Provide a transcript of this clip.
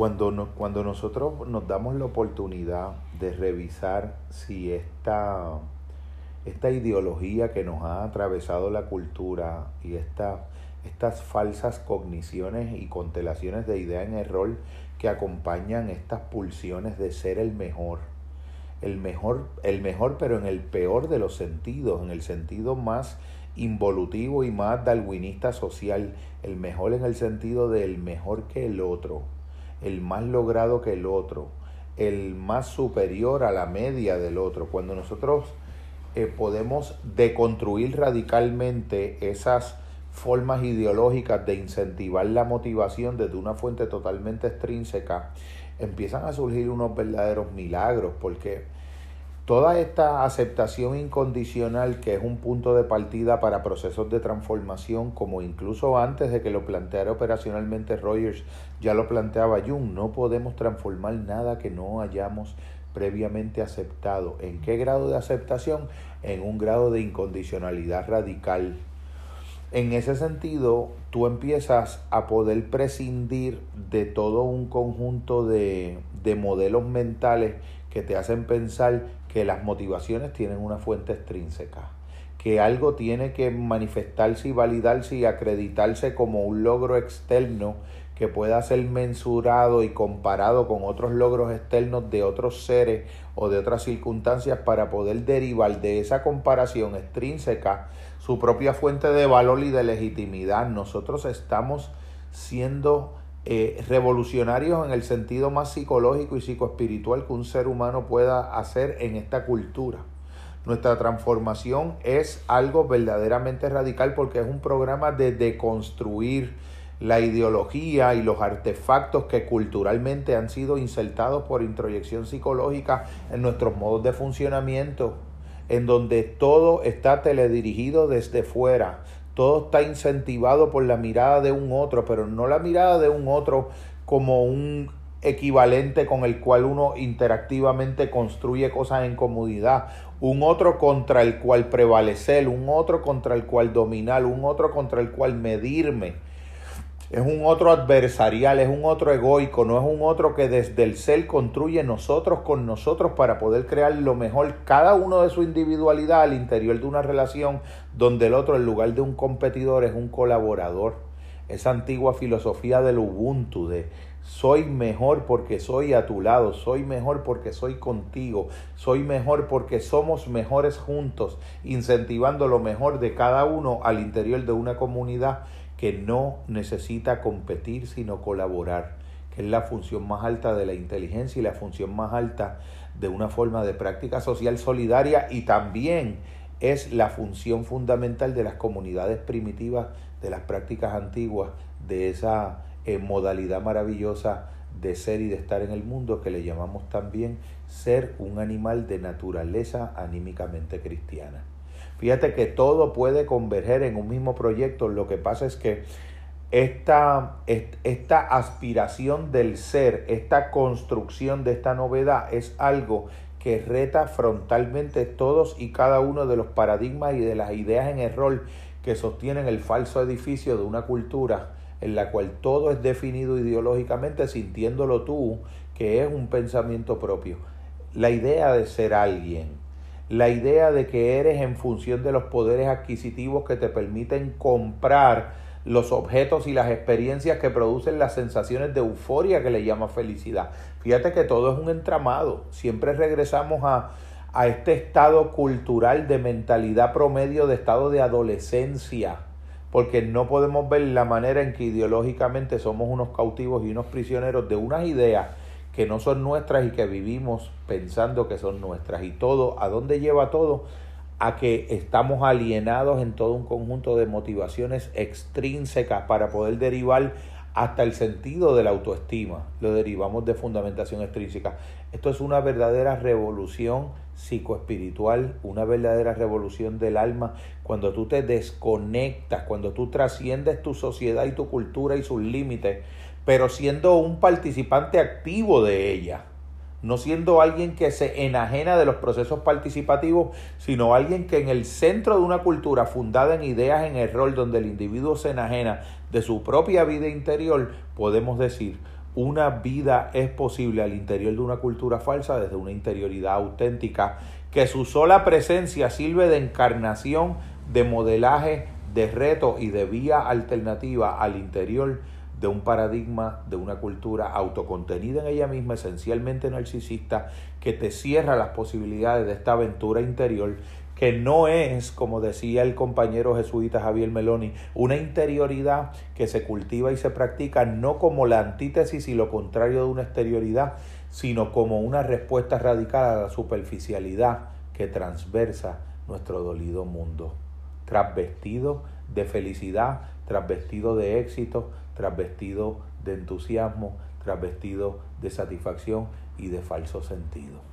Cuando, no, cuando nosotros nos damos la oportunidad de revisar si esta, esta ideología que nos ha atravesado la cultura y esta, estas falsas cogniciones y constelaciones de idea en error que acompañan estas pulsiones de ser el mejor, el mejor, el mejor pero en el peor de los sentidos, en el sentido más involutivo y más darwinista social, el mejor en el sentido del mejor que el otro el más logrado que el otro, el más superior a la media del otro. Cuando nosotros eh, podemos deconstruir radicalmente esas formas ideológicas de incentivar la motivación desde una fuente totalmente extrínseca, empiezan a surgir unos verdaderos milagros, porque Toda esta aceptación incondicional que es un punto de partida para procesos de transformación, como incluso antes de que lo planteara operacionalmente Rogers, ya lo planteaba Jung, no podemos transformar nada que no hayamos previamente aceptado. ¿En qué grado de aceptación? En un grado de incondicionalidad radical. En ese sentido, tú empiezas a poder prescindir de todo un conjunto de, de modelos mentales que te hacen pensar que las motivaciones tienen una fuente extrínseca, que algo tiene que manifestarse y validarse y acreditarse como un logro externo que pueda ser mensurado y comparado con otros logros externos de otros seres o de otras circunstancias para poder derivar de esa comparación extrínseca su propia fuente de valor y de legitimidad. Nosotros estamos siendo eh, revolucionarios en el sentido más psicológico y psicoespiritual que un ser humano pueda hacer en esta cultura. Nuestra transformación es algo verdaderamente radical porque es un programa de deconstruir la ideología y los artefactos que culturalmente han sido insertados por introyección psicológica en nuestros modos de funcionamiento, en donde todo está teledirigido desde fuera, todo está incentivado por la mirada de un otro, pero no la mirada de un otro como un equivalente con el cual uno interactivamente construye cosas en comodidad, un otro contra el cual prevalecer, un otro contra el cual dominar, un otro contra el cual medirme es un otro adversarial, es un otro egoico, no es un otro que desde el ser construye nosotros con nosotros para poder crear lo mejor, cada uno de su individualidad al interior de una relación donde el otro en lugar de un competidor es un colaborador. Esa antigua filosofía del Ubuntu, de soy mejor porque soy a tu lado, soy mejor porque soy contigo, soy mejor porque somos mejores juntos, incentivando lo mejor de cada uno al interior de una comunidad que no necesita competir sino colaborar, que es la función más alta de la inteligencia y la función más alta de una forma de práctica social solidaria y también es la función fundamental de las comunidades primitivas, de las prácticas antiguas, de esa eh, modalidad maravillosa de ser y de estar en el mundo que le llamamos también ser un animal de naturaleza anímicamente cristiana. Fíjate que todo puede converger en un mismo proyecto. Lo que pasa es que esta, esta aspiración del ser, esta construcción de esta novedad es algo que reta frontalmente todos y cada uno de los paradigmas y de las ideas en error que sostienen el falso edificio de una cultura en la cual todo es definido ideológicamente sintiéndolo tú que es un pensamiento propio. La idea de ser alguien, la idea de que eres en función de los poderes adquisitivos que te permiten comprar los objetos y las experiencias que producen las sensaciones de euforia que le llama felicidad. Fíjate que todo es un entramado. Siempre regresamos a, a este estado cultural de mentalidad promedio, de estado de adolescencia, porque no podemos ver la manera en que ideológicamente somos unos cautivos y unos prisioneros de unas ideas que no son nuestras y que vivimos pensando que son nuestras. Y todo, ¿a dónde lleva todo? A que estamos alienados en todo un conjunto de motivaciones extrínsecas para poder derivar hasta el sentido de la autoestima. Lo derivamos de fundamentación extrínseca. Esto es una verdadera revolución psicoespiritual, una verdadera revolución del alma, cuando tú te desconectas, cuando tú trasciendes tu sociedad y tu cultura y sus límites pero siendo un participante activo de ella, no siendo alguien que se enajena de los procesos participativos, sino alguien que en el centro de una cultura fundada en ideas en error, donde el individuo se enajena de su propia vida interior, podemos decir, una vida es posible al interior de una cultura falsa desde una interioridad auténtica que su sola presencia sirve de encarnación, de modelaje, de reto y de vía alternativa al interior de un paradigma, de una cultura autocontenida en ella misma, esencialmente narcisista, que te cierra las posibilidades de esta aventura interior, que no es, como decía el compañero jesuita Javier Meloni, una interioridad que se cultiva y se practica no como la antítesis y lo contrario de una exterioridad, sino como una respuesta radical a la superficialidad que transversa nuestro dolido mundo, trasvestido de felicidad, trasvestido de éxito, trasvestido de entusiasmo, trasvestido de satisfacción y de falso sentido.